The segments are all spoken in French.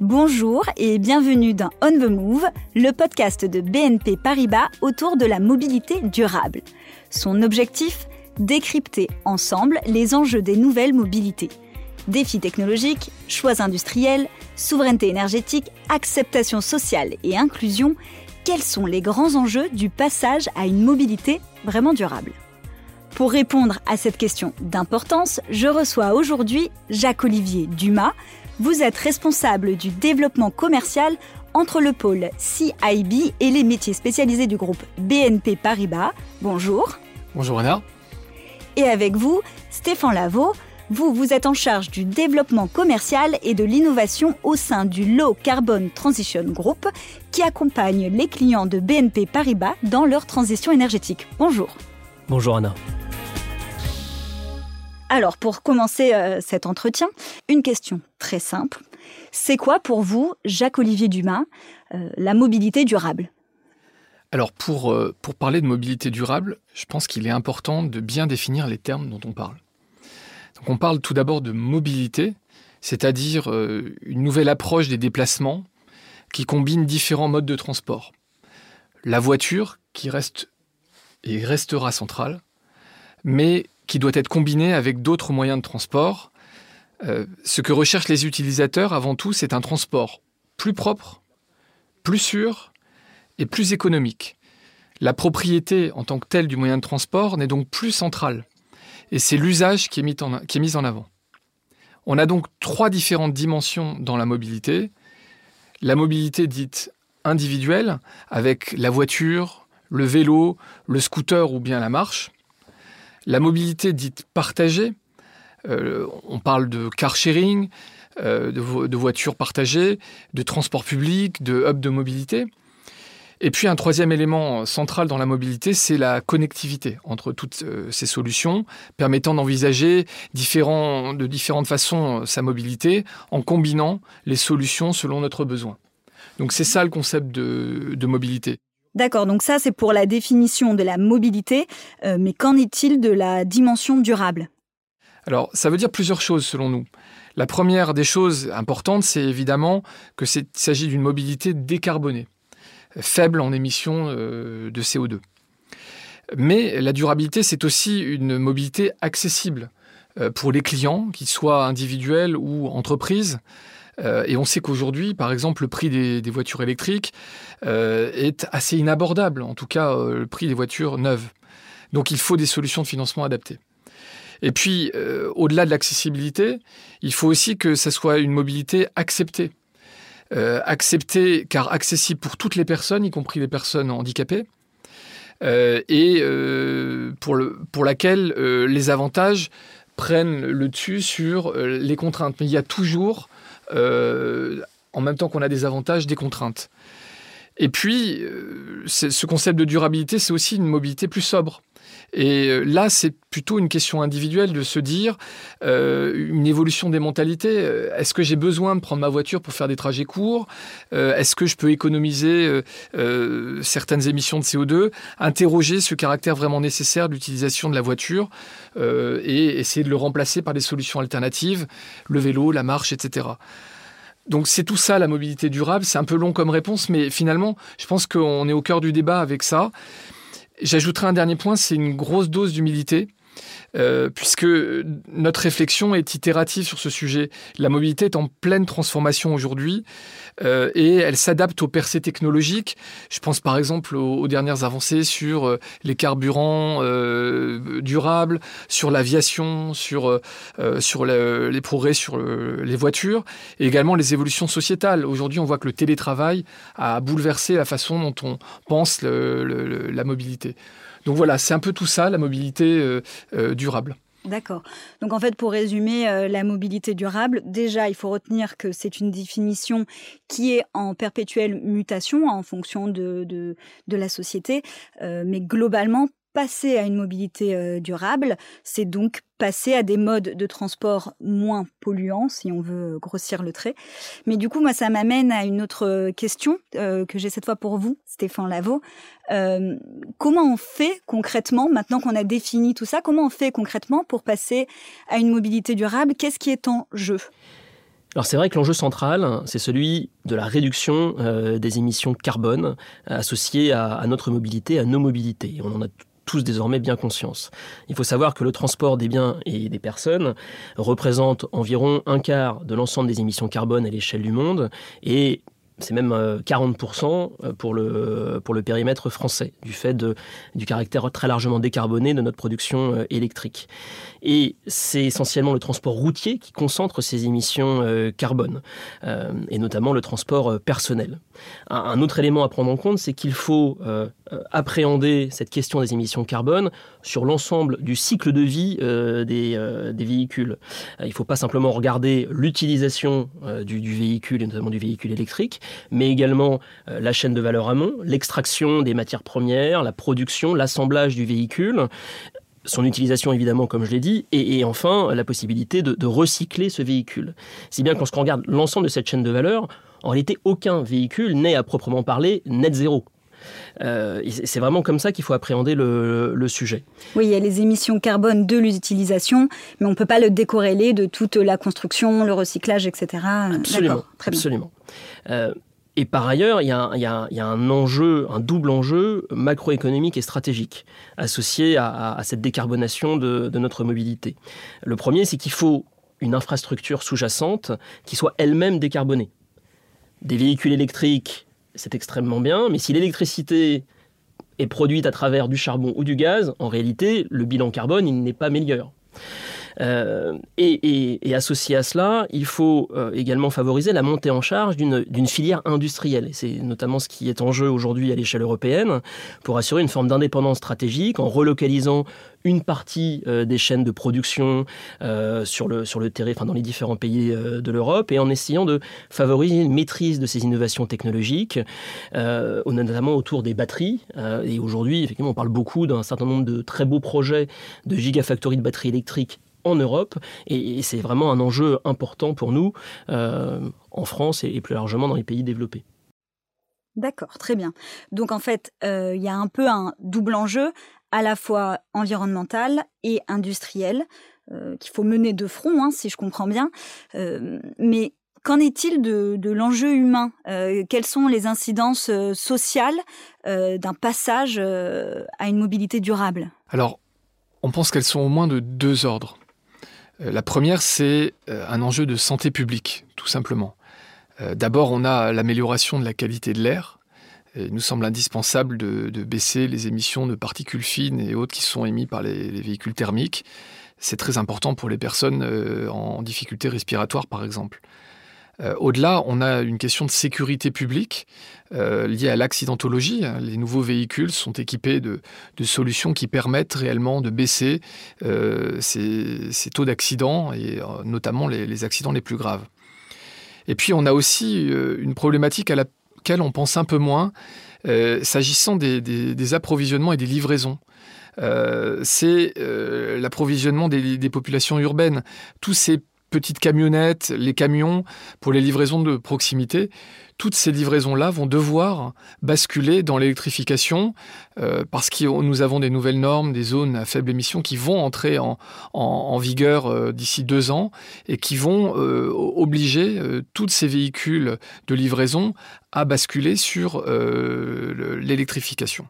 Bonjour et bienvenue dans On the Move, le podcast de BNP Paribas autour de la mobilité durable. Son objectif Décrypter ensemble les enjeux des nouvelles mobilités. Défis technologiques, choix industriels, souveraineté énergétique, acceptation sociale et inclusion, quels sont les grands enjeux du passage à une mobilité vraiment durable? Pour répondre à cette question d'importance, je reçois aujourd'hui Jacques-Olivier Dumas. Vous êtes responsable du développement commercial entre le pôle CIB et les métiers spécialisés du groupe BNP Paribas. Bonjour. Bonjour Anna. Et avec vous, Stéphane Lavaux, vous, vous êtes en charge du développement commercial et de l'innovation au sein du Low Carbon Transition Group qui accompagne les clients de BNP Paribas dans leur transition énergétique. Bonjour. Bonjour Anna. Alors, pour commencer euh, cet entretien, une question très simple. C'est quoi pour vous, Jacques-Olivier Dumas, euh, la mobilité durable? Alors, pour, euh, pour parler de mobilité durable, je pense qu'il est important de bien définir les termes dont on parle on parle tout d'abord de mobilité, c'est-à-dire une nouvelle approche des déplacements qui combine différents modes de transport. La voiture, qui reste et restera centrale, mais qui doit être combinée avec d'autres moyens de transport. Euh, ce que recherchent les utilisateurs avant tout, c'est un transport plus propre, plus sûr et plus économique. La propriété en tant que telle du moyen de transport n'est donc plus centrale et c'est l'usage qui est mis en avant. On a donc trois différentes dimensions dans la mobilité. La mobilité dite individuelle, avec la voiture, le vélo, le scooter ou bien la marche. La mobilité dite partagée, euh, on parle de car sharing, euh, de, voitures partagées, de transport public, de hub de mobilité. Et puis un troisième élément central dans la mobilité, c'est la connectivité entre toutes euh, ces solutions, permettant d'envisager de différentes façons sa mobilité en combinant les solutions selon notre besoin. Donc c'est ça le concept de, mobilité. D'accord, donc ça c'est pour la définition de la mobilité, euh, mais qu'en est-il de la dimension durable? Alors ça veut dire plusieurs choses selon nous. La première des choses importantes, c'est évidemment qu'il s'agit d'une mobilité décarbonée faible en émissions euh, de CO2. Mais la durabilité, c'est aussi une mobilité accessible euh, pour les clients, qu'ils soient individuels ou entreprises. Euh, et on sait qu'aujourd'hui, par exemple, le prix des, voitures électriques est assez inabordable, en tout cas le prix des voitures neuves. Donc il faut des solutions de financement adaptées. Et puis, au-delà de l'accessibilité, il faut aussi que ça soit une mobilité acceptée euh, acceptée car accessible pour toutes les personnes, y compris les personnes handicapées, euh, et euh, pour laquelle les avantages prennent le dessus sur les contraintes. Mais il y a toujours, en même temps qu'on a des avantages, des contraintes. Et puis, ce concept de durabilité, c'est aussi une mobilité plus sobre. Et euh, là, c'est plutôt une question individuelle de se dire euh, une évolution des mentalités. Euh, est-ce que j'ai besoin de prendre ma voiture pour faire des trajets courts? Est-ce que je peux économiser certaines émissions de CO2 Interroger ce caractère vraiment nécessaire d'utilisation de la voiture et essayer de le remplacer par des solutions alternatives, le vélo, la marche, etc. Donc c'est tout ça la mobilité durable. C'est un peu long comme réponse, mais finalement, je pense qu'on est au cœur du débat avec ça. J'ajouterai un dernier point, c'est une grosse dose d'humilité. Euh, puisque notre réflexion est itérative sur ce sujet. La mobilité est en pleine transformation aujourd'hui euh, et elle s'adapte aux percées technologiques. Je pense par exemple aux, dernières avancées sur euh, les carburants durables, sur l'aviation, sur, sur les progrès sur les voitures et également les évolutions sociétales. Aujourd'hui, on voit que le télétravail a bouleversé la façon dont on pense la mobilité. Donc voilà, c'est un peu tout ça, la mobilité euh, euh, durable. D'accord. Donc en fait, pour résumer, euh, la mobilité durable, déjà, il faut retenir que c'est une définition qui est en perpétuelle mutation en fonction de, de, la société, mais globalement, passer à une mobilité euh, durable, c'est donc passer à des modes de transport moins polluants, si on veut grossir le trait. Mais du coup, moi, ça m'amène à une autre question euh, que j'ai cette fois pour vous, Stéphane Lavaux. Euh, comment on fait concrètement, maintenant qu'on a défini tout ça, comment on fait concrètement pour passer à une mobilité durable? Qu'est-ce qui est en jeu? Alors c'est vrai que l'enjeu central, c'est celui de la réduction euh, des émissions carbone associées à, à, notre mobilité, à nos mobilités. On en a tous désormais bien conscience. Il faut savoir que le transport des biens et des personnes représente environ un quart de l'ensemble des émissions carbone à l'échelle du monde et c'est même 40% euh, euh, pour le, pour le périmètre français, du fait de, du caractère très largement décarboné de notre production euh, électrique. Et c'est essentiellement le transport routier qui concentre ces émissions carbone, et notamment le transport personnel. Un, autre élément à prendre en compte, c'est qu'il faut appréhender cette question des émissions carbone sur l'ensemble du cycle de vie des, des, véhicules. il ne faut pas simplement regarder l'utilisation du, véhicule, et notamment du véhicule électrique, mais également euh, la chaîne de valeur amont, l'extraction des matières premières, la production, l'assemblage du véhicule son utilisation évidemment, comme je l'ai dit, et, enfin la possibilité de, recycler ce véhicule. Si bien que lorsqu'on regarde l'ensemble de cette chaîne de valeur, en réalité, aucun véhicule n'est à proprement parler net zéro. Euh, c'est vraiment comme ça qu'il faut appréhender le, sujet. Oui, il y a les émissions carbone de l'utilisation, mais on ne peut pas le décorréler de toute la construction, le recyclage, etc. Absolument. absolument. Euh, et par ailleurs, il y, a, un enjeu, un double enjeu macroéconomique et stratégique associé à, cette décarbonation de, notre mobilité. Le premier, c'est qu'il faut une infrastructure sous-jacente qui soit elle-même décarbonée. Des véhicules électriques, c'est extrêmement bien, mais si l'électricité est produite à travers du charbon ou du gaz, en réalité, le bilan carbone, n'est pas meilleur. Euh, et, associé à cela, il faut euh, également favoriser la montée en charge d'une filière industrielle. C'est notamment ce qui est en jeu aujourd'hui à l'échelle européenne pour assurer une forme d'indépendance stratégique en relocalisant une partie euh, des chaînes de production sur, le, sur terrain, dans les différents pays de l'Europe, et en essayant de favoriser une maîtrise de ces innovations technologiques, notamment autour des batteries. et aujourd'hui, effectivement, on parle beaucoup d'un certain nombre de très beaux projets de gigafactories de batteries électriques en Europe. Et, c'est vraiment un enjeu important pour nous euh, en France et, plus largement dans les pays développés. D'accord, très bien. Donc en fait, euh, il y a un peu un double enjeu, à la fois environnemental et industriel, euh, qu'il faut mener de front, hein, si je comprends bien. mais Qu'en est-il de, de l'enjeu humain? Quelles sont les incidences sociales d'un passage à une mobilité durable? Alors, on pense qu'elles sont au moins de deux ordres. Euh, la première, c'est euh, un enjeu de santé publique, tout simplement. Euh, d'abord, on a l'amélioration de la qualité de l'air. Il nous semble indispensable de, baisser les émissions de particules fines et autres qui sont émises par les, véhicules thermiques. C'est très important pour les personnes en difficulté respiratoire, par exemple. Euh, au-delà, on a une question de sécurité publique euh, liée à l'accidentologie. Les nouveaux véhicules sont équipés de, solutions qui permettent réellement de baisser euh, ces, taux d'accidents, et notamment les, accidents les plus graves. Et puis on a aussi une problématique à laquelle on pense un peu moins, s'agissant des, approvisionnements et des livraisons. c'est l'approvisionnement des, des, populations urbaines. Tous ces petites camionnettes, les camions pour les livraisons de proximité, toutes ces livraisons-là vont devoir basculer dans l'électrification euh, parce que nous avons des nouvelles normes, des zones à faible émission qui vont entrer en, vigueur euh, d'ici deux ans et qui vont euh, obliger tous ces véhicules de livraison à basculer sur l'électrification.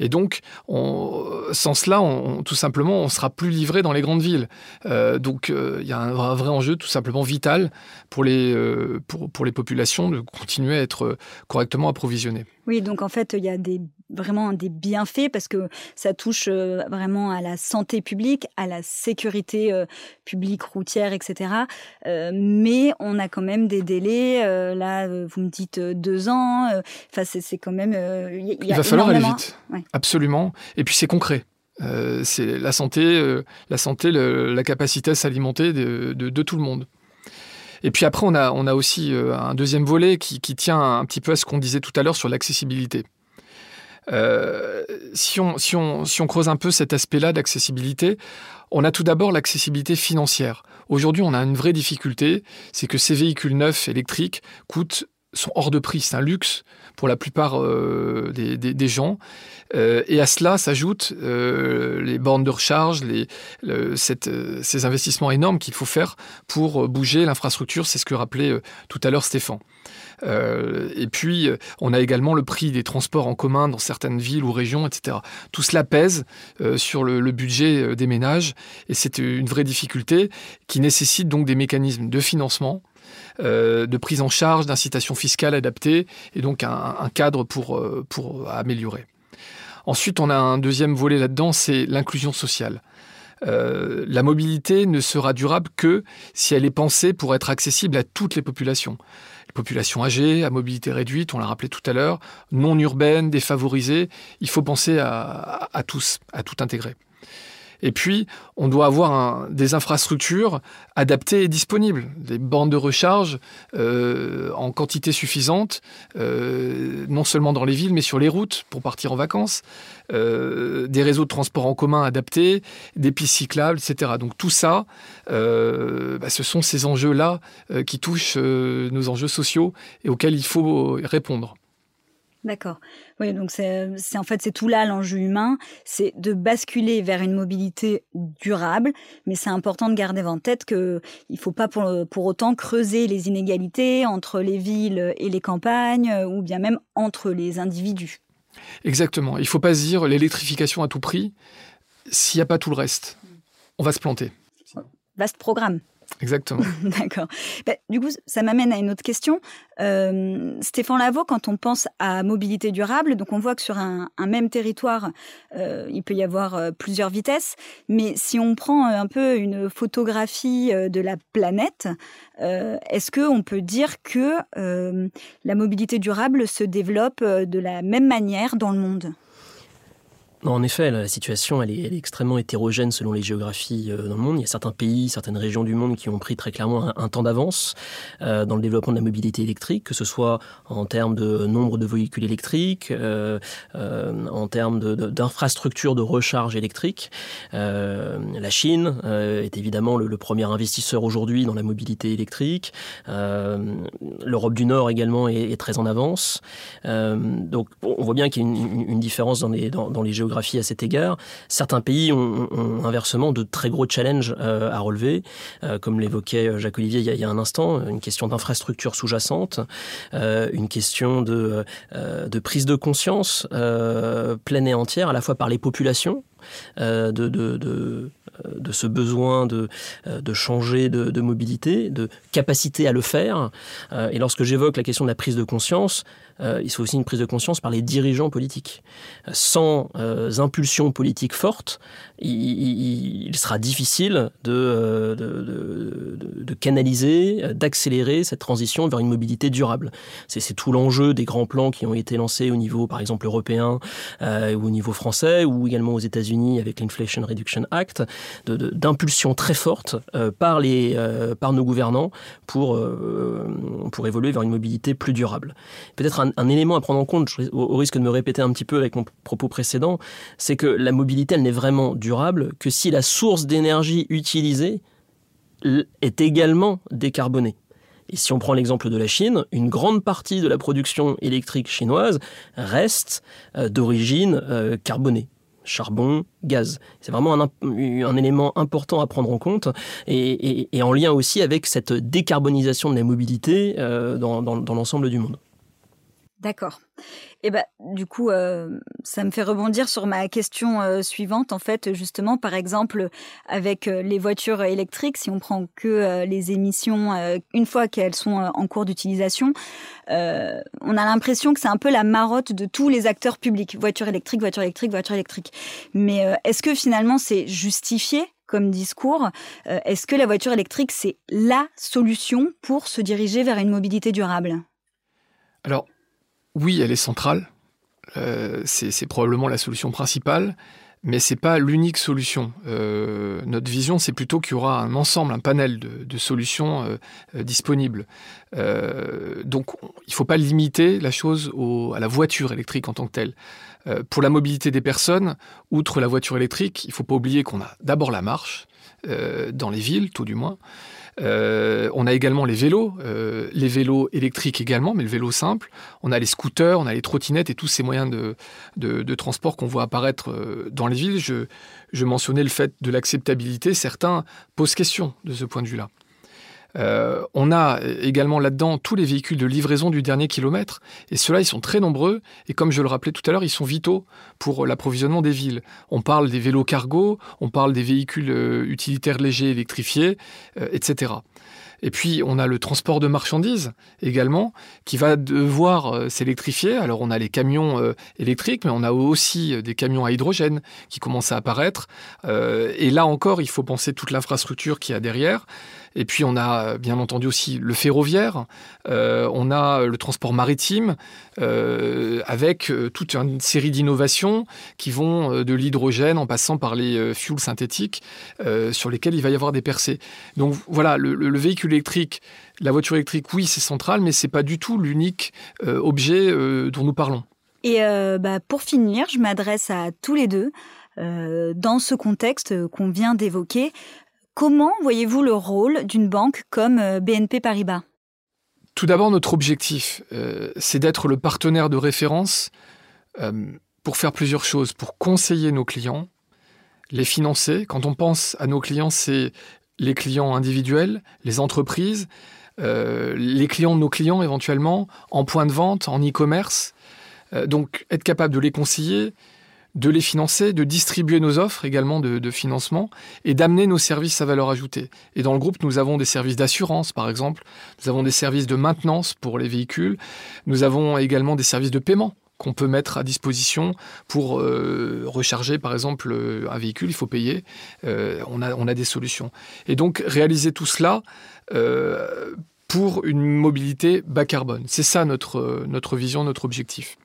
Et donc, sans cela, tout simplement, on sera plus livré dans les grandes villes. Euh, donc, euh, il y a un, vrai enjeu tout simplement vital pour les, euh, pour les populations de continuer à être correctement approvisionnées. Oui, donc en fait, il y a des, vraiment des bienfaits parce que ça touche euh, vraiment à la santé publique, à la sécurité euh, publique routière, etc. Euh, mais on a quand même des délais. là, vous me dites deux ans. Enfin, c'est quand même. il va falloir aller vite. Absolument. Et puis c'est concret. c'est la santé, la santé, la capacité à s'alimenter de, de, tout le monde. Et puis après, on a, on a aussi un deuxième volet qui, tient un petit peu à ce qu'on disait tout à l'heure sur l'accessibilité. Si, on, si, on, si on creuse un peu cet aspect-là d'accessibilité, on a tout d'abord l'accessibilité financière. Aujourd'hui, on a une vraie difficulté, c'est que ces véhicules neufs électriques coûtent sont hors de prix. C'est un luxe pour la plupart euh, des, gens. Euh, et à cela s'ajoutent euh, les bornes de recharge, les, ces investissements énormes qu'il faut faire pour bouger l'infrastructure. C'est ce que rappelait tout à l'heure Stéphane. Et puis, on a également le prix des transports en commun dans certaines villes ou régions, etc. Tout cela pèse sur le, budget des ménages et c'est une vraie difficulté qui nécessite donc des mécanismes de financement euh, de prise en charge, d'incitation fiscale adaptée, et donc un, cadre pour, euh, pour améliorer. Ensuite, on a un deuxième volet là-dedans, c'est l'inclusion sociale. Euh, la mobilité ne sera durable que si elle est pensée pour être accessible à toutes les populations. Les populations âgées, à mobilité réduite, on l'a rappelé tout à l'heure, non urbaines, défavorisées, il faut penser à tous, à tout intégrer. Et puis, on doit avoir des infrastructures adaptées et disponibles, des bandes de recharge euh, en quantité suffisante, euh, non seulement dans les villes, mais sur les routes pour partir en vacances, euh, des réseaux de transport en commun adaptés, des pistes cyclables, etc. Donc tout ça, bah, ce sont ces enjeux-là qui touchent nos enjeux sociaux et auxquels il faut répondre. D'accord. Oui, donc c'est en fait c'est tout là l'enjeu humain, c'est de basculer vers une mobilité durable, mais c'est important de garder en tête que il faut pas pour, pour autant creuser les inégalités entre les villes et les campagnes ou bien même entre les individus. Exactement. Il ne faut pas se dire l'électrification à tout prix s'il n'y a pas tout le reste. On va se planter. Vaste programme. Exactement. D'accord. Bah, du coup, ça m'amène à une autre question. Euh, Stéphane Lavaux, quand on pense à mobilité durable, donc on voit que sur un, même territoire, euh, il peut y avoir euh, plusieurs vitesses, mais si on prend un peu une photographie de la planète, est-ce qu'on peut dire que la mobilité durable se développe de la même manière dans le monde? En effet, la situation elle est, extrêmement hétérogène selon les géographies euh, dans le monde. Il y a certains pays, certaines régions du monde qui ont pris très clairement un, temps d'avance euh, dans le développement de la mobilité électrique, que ce soit en termes de nombre de véhicules électriques, euh, en termes d'infrastructures de, recharge électrique. la Chine est évidemment le, premier investisseur aujourd'hui dans la mobilité électrique. L'Europe du Nord également est, très en avance. donc on voit bien qu'il y a une, différence dans les, dans les géographies à cet égard. Certains pays ont, inversement de très gros challenges euh, à relever, euh, comme l'évoquait euh, Jacques Olivier il y, a, un instant, une question d'infrastructure sous-jacente, une question de prise de conscience pleine et entière, à la fois par les populations, de, de, de, de, ce besoin de, de changer de, mobilité, de capacité à le faire. Et lorsque j'évoque la question de la prise de conscience, euh, il faut aussi une prise de conscience par les dirigeants politiques. Sans euh, impulsion politique forte, il, sera difficile euh, de, de, canaliser, d'accélérer cette transition vers une mobilité durable. C'est tout l'enjeu des grands plans qui ont été lancés au niveau, par exemple, européen ou au niveau français, ou également aux États-Unis avec l'Inflation Reduction Act, d'impulsion très forte par, les, par nos gouvernants pour, pour évoluer vers une mobilité plus durable. Peut-être un, élément à prendre en compte, au, risque de me répéter un petit peu avec mon propos précédent, c'est que la mobilité, elle n'est vraiment durable que si la source d'énergie utilisée est également décarbonée. Et si on prend l'exemple de la Chine, une grande partie de la production électrique chinoise reste euh, d'origine euh, carbonée charbon, gaz. C'est vraiment un, élément important à prendre en compte et, en lien aussi avec cette décarbonisation de la mobilité euh, dans l'ensemble du monde. D'accord. Et ben, du coup, euh, ça me fait rebondir sur ma question euh, suivante. En fait, justement, par exemple, avec euh, les voitures électriques, si on prend que les émissions une fois qu'elles sont en cours d'utilisation, on a l'impression que c'est un peu la marotte de tous les acteurs publics. Voiture électrique, voiture électrique, voiture électrique. Mais est-ce que finalement c'est justifié comme discours Est-ce que la voiture électrique c'est la solution pour se diriger vers une mobilité durable? Alors, oui, elle est centrale. Euh, c'est probablement la solution principale. mais c'est pas l'unique solution. Euh, notre vision, c'est plutôt qu'il y aura un ensemble, un panel de, solutions euh, disponibles. donc, il ne faut pas limiter la chose à la voiture électrique en tant que telle. pour la mobilité des personnes, outre la voiture électrique, il ne faut pas oublier qu'on a d'abord la marche, dans les villes, tout du moins. Euh, on a également les vélos, euh, les vélos électriques également, mais le vélo simple. On a les scooters, on a les trottinettes et tous ces moyens de, transport qu'on voit apparaître euh, dans les villes. Je, je mentionnais le fait de l'acceptabilité. Certains posent question de ce point de vue-là. Euh, on a également là-dedans tous les véhicules de livraison du dernier kilomètre, et ceux-là, ils sont très nombreux, et comme je le rappelais tout à l'heure, ils sont vitaux pour l'approvisionnement des villes. On parle des vélos cargo, on parle des véhicules euh, utilitaires légers électrifiés, euh, etc. Et puis, on a le transport de marchandises également, qui va devoir euh, s'électrifier. Alors, on a les camions euh, électriques, mais on a aussi euh, des camions à hydrogène qui commencent à apparaître. et là encore, il faut penser toute l'infrastructure qu'il y a derrière. Et puis, on a bien entendu aussi le ferroviaire, on a le transport maritime, avec toute une série d'innovations qui vont de l'hydrogène en passant par les fuels synthétiques, sur lesquels il va y avoir des percées. Donc voilà, le véhicule électrique, la voiture électrique, oui, c'est central, mais c'est pas du tout l'unique euh, objet euh, dont nous parlons. Et euh, bah, pour finir, je m'adresse à tous les deux. dans ce contexte qu'on vient d'évoquer, comment voyez-vous le rôle d'une banque comme BNP Paribas? Tout d'abord, notre objectif, c'est d'être le partenaire de référence pour faire plusieurs choses, pour conseiller nos clients, les financer. Quand on pense à nos clients, c'est les clients individuels, les entreprises, euh, les clients de nos clients éventuellement, en point de vente, en e-commerce. Euh, donc être capable de les conseiller, de les financer, de distribuer nos offres également de, financement et d'amener nos services à valeur ajoutée. Et dans le groupe, nous avons des services d'assurance, par exemple, nous avons des services de maintenance pour les véhicules, nous avons également des services de paiement qu'on peut mettre à disposition pour euh, recharger, par exemple, euh, un véhicule, il faut payer. Euh, on, a, on, a, des solutions. Et donc, réaliser tout cela pour une mobilité bas carbone. C'est ça notre, notre vision, notre objectif.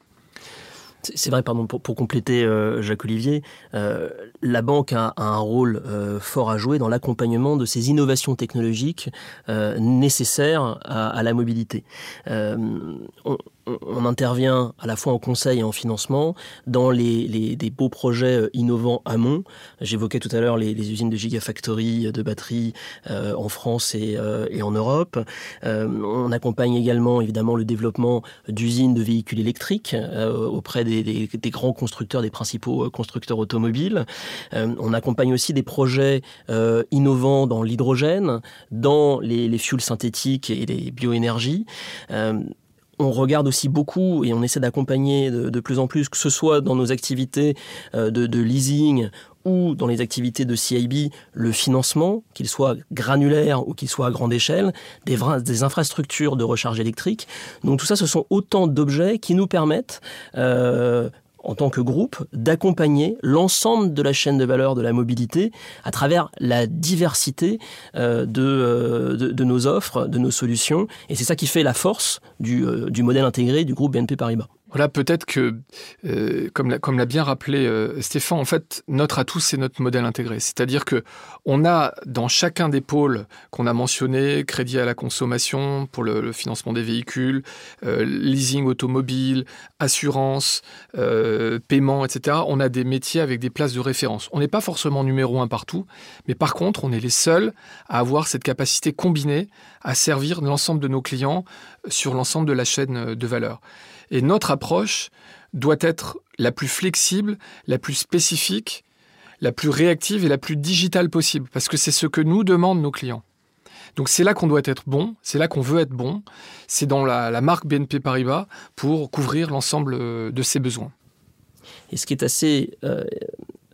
C'est vrai, pardon, pour, compléter Jacques Olivier, la banque a, un rôle fort à jouer dans l'accompagnement de ces innovations technologiques nécessaires à, la mobilité. On, intervient à la fois en conseil et en financement dans les, des beaux projets euh, innovants amont. J'évoquais tout à l'heure les, usines de Gigafactory de batteries euh, en France et, euh, en Europe. on accompagne également évidemment le développement d'usines de véhicules électriques auprès des, grands constructeurs, des principaux constructeurs automobiles. on accompagne aussi des projets innovants dans l'hydrogène, dans les fuels synthétiques et les bioénergies on regarde aussi beaucoup et on essaie d'accompagner de, plus en plus, que ce soit dans nos activités euh, de, leasing ou dans les activités de CIB, le financement, qu'il soit granulaire ou qu'il soit à grande échelle, des, infrastructures de recharge électrique. Donc tout ça, ce sont autant d'objets qui nous permettent euh, en tant que groupe, d'accompagner l'ensemble de la chaîne de valeur de la mobilité à travers la diversité euh, euh, de, nos offres, de nos solutions. Et c'est ça qui fait la force du, euh, du modèle intégré du groupe BNP Paribas. Voilà, peut-être que, euh, comme l'a bien rappelé euh, Stéphane, en fait, notre atout, c'est notre modèle intégré. C'est-à-dire que on a dans chacun des pôles qu'on a mentionnés, crédit à la consommation pour le, financement des véhicules, euh, leasing automobile, assurance, paiement, etc., on a des métiers avec des places de référence. On n'est pas forcément numéro un partout, mais par contre, on est les seuls à avoir cette capacité combinée à servir l'ensemble de nos clients sur l'ensemble de la chaîne de valeur. Et notre approche doit être la plus flexible, la plus spécifique, la plus réactive et la plus digitale possible, parce que c'est ce que nous demandent nos clients. Donc c'est là qu'on doit être bon, c'est là qu'on veut être bon, c'est dans la, marque BNP Paribas pour couvrir l'ensemble euh, de ses besoins. Et ce qui est assez euh,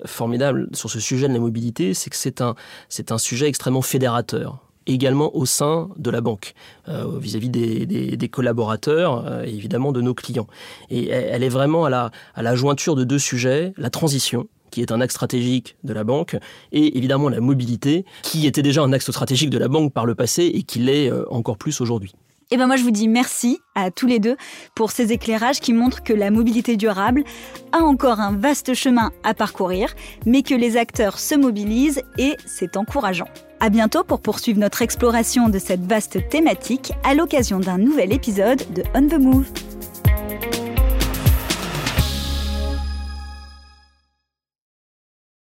formidable sur ce sujet de la mobilité, c'est que c'est un, c'est un sujet extrêmement fédérateur également au sein de la banque, euh, vis-à-vis des, collaborateurs euh, et évidemment de nos clients. Et elle est vraiment à la, jointure de deux sujets, la transition, qui est un axe stratégique de la banque, et évidemment la mobilité, qui était déjà un axe stratégique de la banque par le passé et qui l'est euh, encore plus aujourd'hui. Et ben moi je vous dis merci à tous les deux pour ces éclairages qui montrent que la mobilité durable a encore un vaste chemin à parcourir, mais que les acteurs se mobilisent et c'est encourageant. À bientôt pour poursuivre notre exploration de cette vaste thématique à l'occasion d'un nouvel épisode de On the Move.